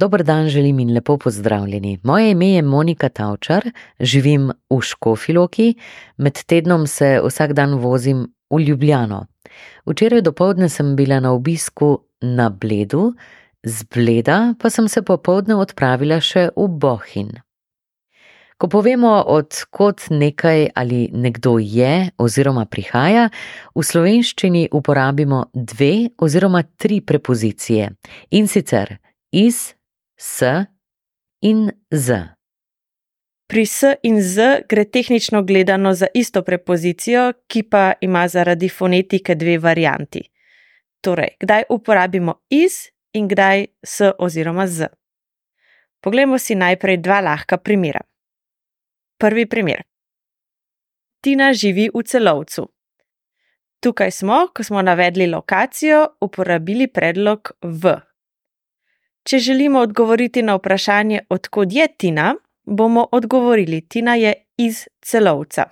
Dober dan želim in lepo pozdravljeni. Moje ime je Monika Tavčar, živim v Škofiloki, med tednom se vsak dan vozim v Ljubljano. Včeraj dopoledne sem bila na obisku na Bledu, z Bleda pa sem se popoldne odpravila še v Bohin. Ko povemo, odkot nekaj ali nekdo je oziroma prihaja, v slovenščini uporabimo dve oziroma tri prepozicije, in sicer iz, s in z. Pri s in z gre tehnično gledano za isto prepozicijo, ki pa ima zaradi fonetike dve varianti. Torej, kdaj uporabimo iz in kdaj s oziroma z. Poglejmo si najprej dva lahka primera. Prvi primer. Tina živi v celovcu. Tukaj smo, ko smo navedli lokacijo, uporabili predlog v. Če želimo odgovoriti na vprašanje, odkot je Tina, bomo odgovorili: Tina je iz celovca.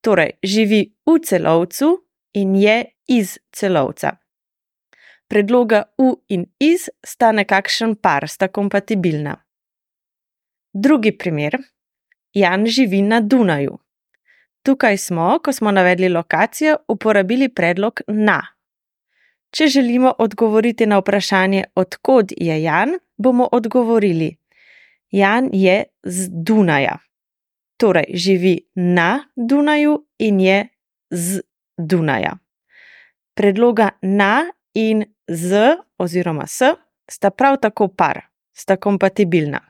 Torej, živi v celovcu in je iz celovca. Predloga v in iz sta nekakšen par, sta kompatibilna. Drugi primer. Jan živi na Dunaju. Tukaj smo, ko smo navedli lokacijo, uporabili predlog na. Če želimo odgovoriti na vprašanje, odkot je Jan, bomo odgovorili: Jan je z Dunaja. Torej, živi na Dunaju in je z Dunaja. Predloga na in z oziroma s sta prav tako par, sta kompatibilna.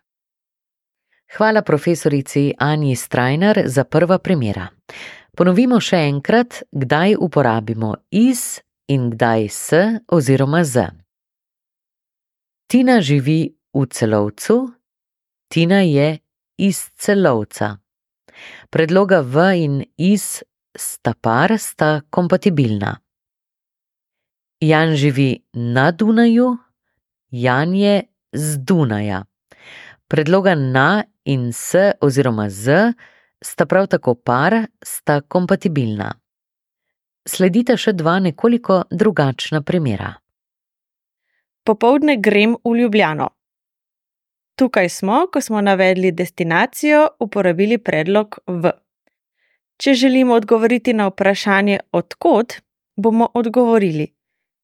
Hvala profesorici Anji Strajner za prva primera. Ponovimo še enkrat, kdaj uporabimo iz in kdaj s oziroma z. Tina živi v celovcu, Tina je iz celovca. Predloga v in iz sta par, sta kompatibilna. Jan živi na Dunaju, Jan je z Dunaja. Predloga na in s oziroma z sta prav tako par, sta kompatibilna. Sledita še dva nekoliko drugačna primera. Popovdne grem v Ljubljano. Tukaj smo, ko smo navedli destinacijo, uporabili predlog v. Če želimo odgovoriti na vprašanje, odkot, bomo odgovorili: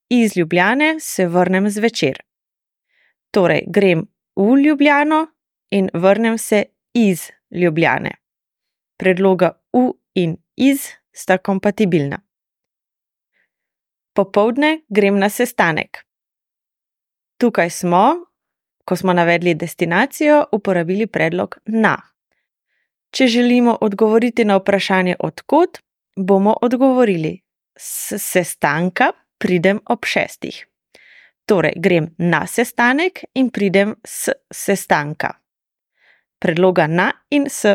Iz Ljubljane se vrnem zvečer. Torej, grem v Ljubljano in vrnem se iz Ljubljane. Predloga v in iz sta kompatibilna. Popovdne grem na sestanek. Tukaj smo, ko smo navedli destinacijo, uporabili predlog na. Če želimo odgovoriti na vprašanje, odkot, bomo odgovorili: S sestanka pridem ob šestih. Torej, grem na sestanek in pridem s sestanka. Predloga na in s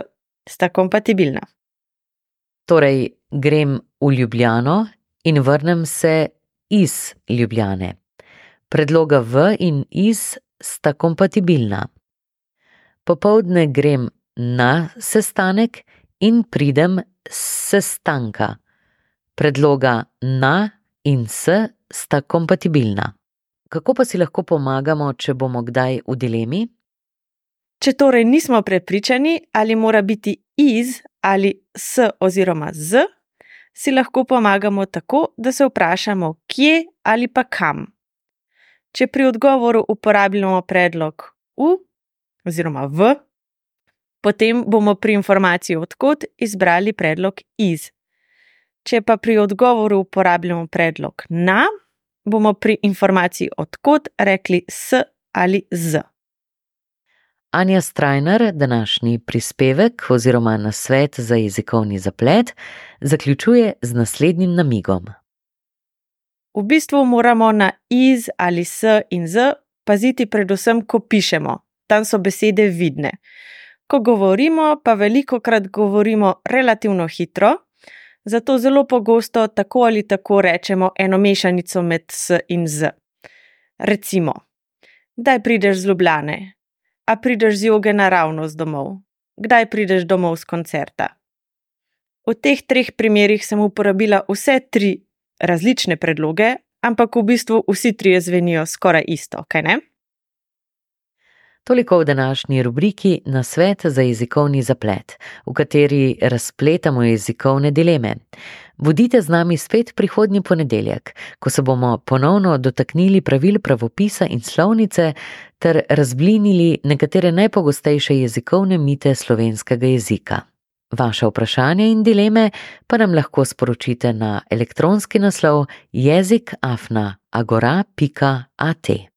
sta kompatibilna. Torej, grem v Ljubljano in vrnem se iz Ljubljane. Predloga v in iz sta kompatibilna. Popovdne grem na sestanek in pridem s sestanka. Predloga na in s sta kompatibilna. Kako pa si lahko pomagamo, če bomo kdaj v dilemi? Če torej nismo prepričani, ali mora biti iz ali s oziroma z, si lahko pomagamo tako, da se vprašamo, kje ali pa kam. Če pri odgovoru uporabljamo predlog v oziroma v, potem bomo pri informaciji odkot izbrali predlog iz. Če pa pri odgovoru uporabljamo predlog na, bomo pri informaciji odkot rekli s ali z. Anja Strajner današnji prispevek oziroma nasvet za jezikovni zaplet zaključuje z naslednjim namigom. V bistvu moramo na iz ali s in z paziti predvsem, ko pišemo, tam so besede vidne. Ko govorimo, pa veliko krat govorimo relativno hitro, zato zelo pogosto tako ali tako rečemo eno mešanico med s in z. Recimo, kdaj prideš z Ljubljane, a prideš z joge naravnost domov? Kdaj prideš domov z koncerta? V teh treh primerih sem uporabila vse tri različne predloge, ampak v bistvu vsi trije zvenijo skoraj isto, kaj ne? Toliko v današnji rubriki na svet za jezikovni zaplet, v kateri razpletamo jezikovne dileme. Budite z nami spet prihodnji ponedeljek, ko se bomo ponovno dotaknili pravil pravopisa in slovnice ter razblinili nekatere najpogostejše jezikovne mite slovenskega jezika. Vaše vprašanje in dileme pa nam lahko sporočite na elektronski naslov jezikafna agora.at.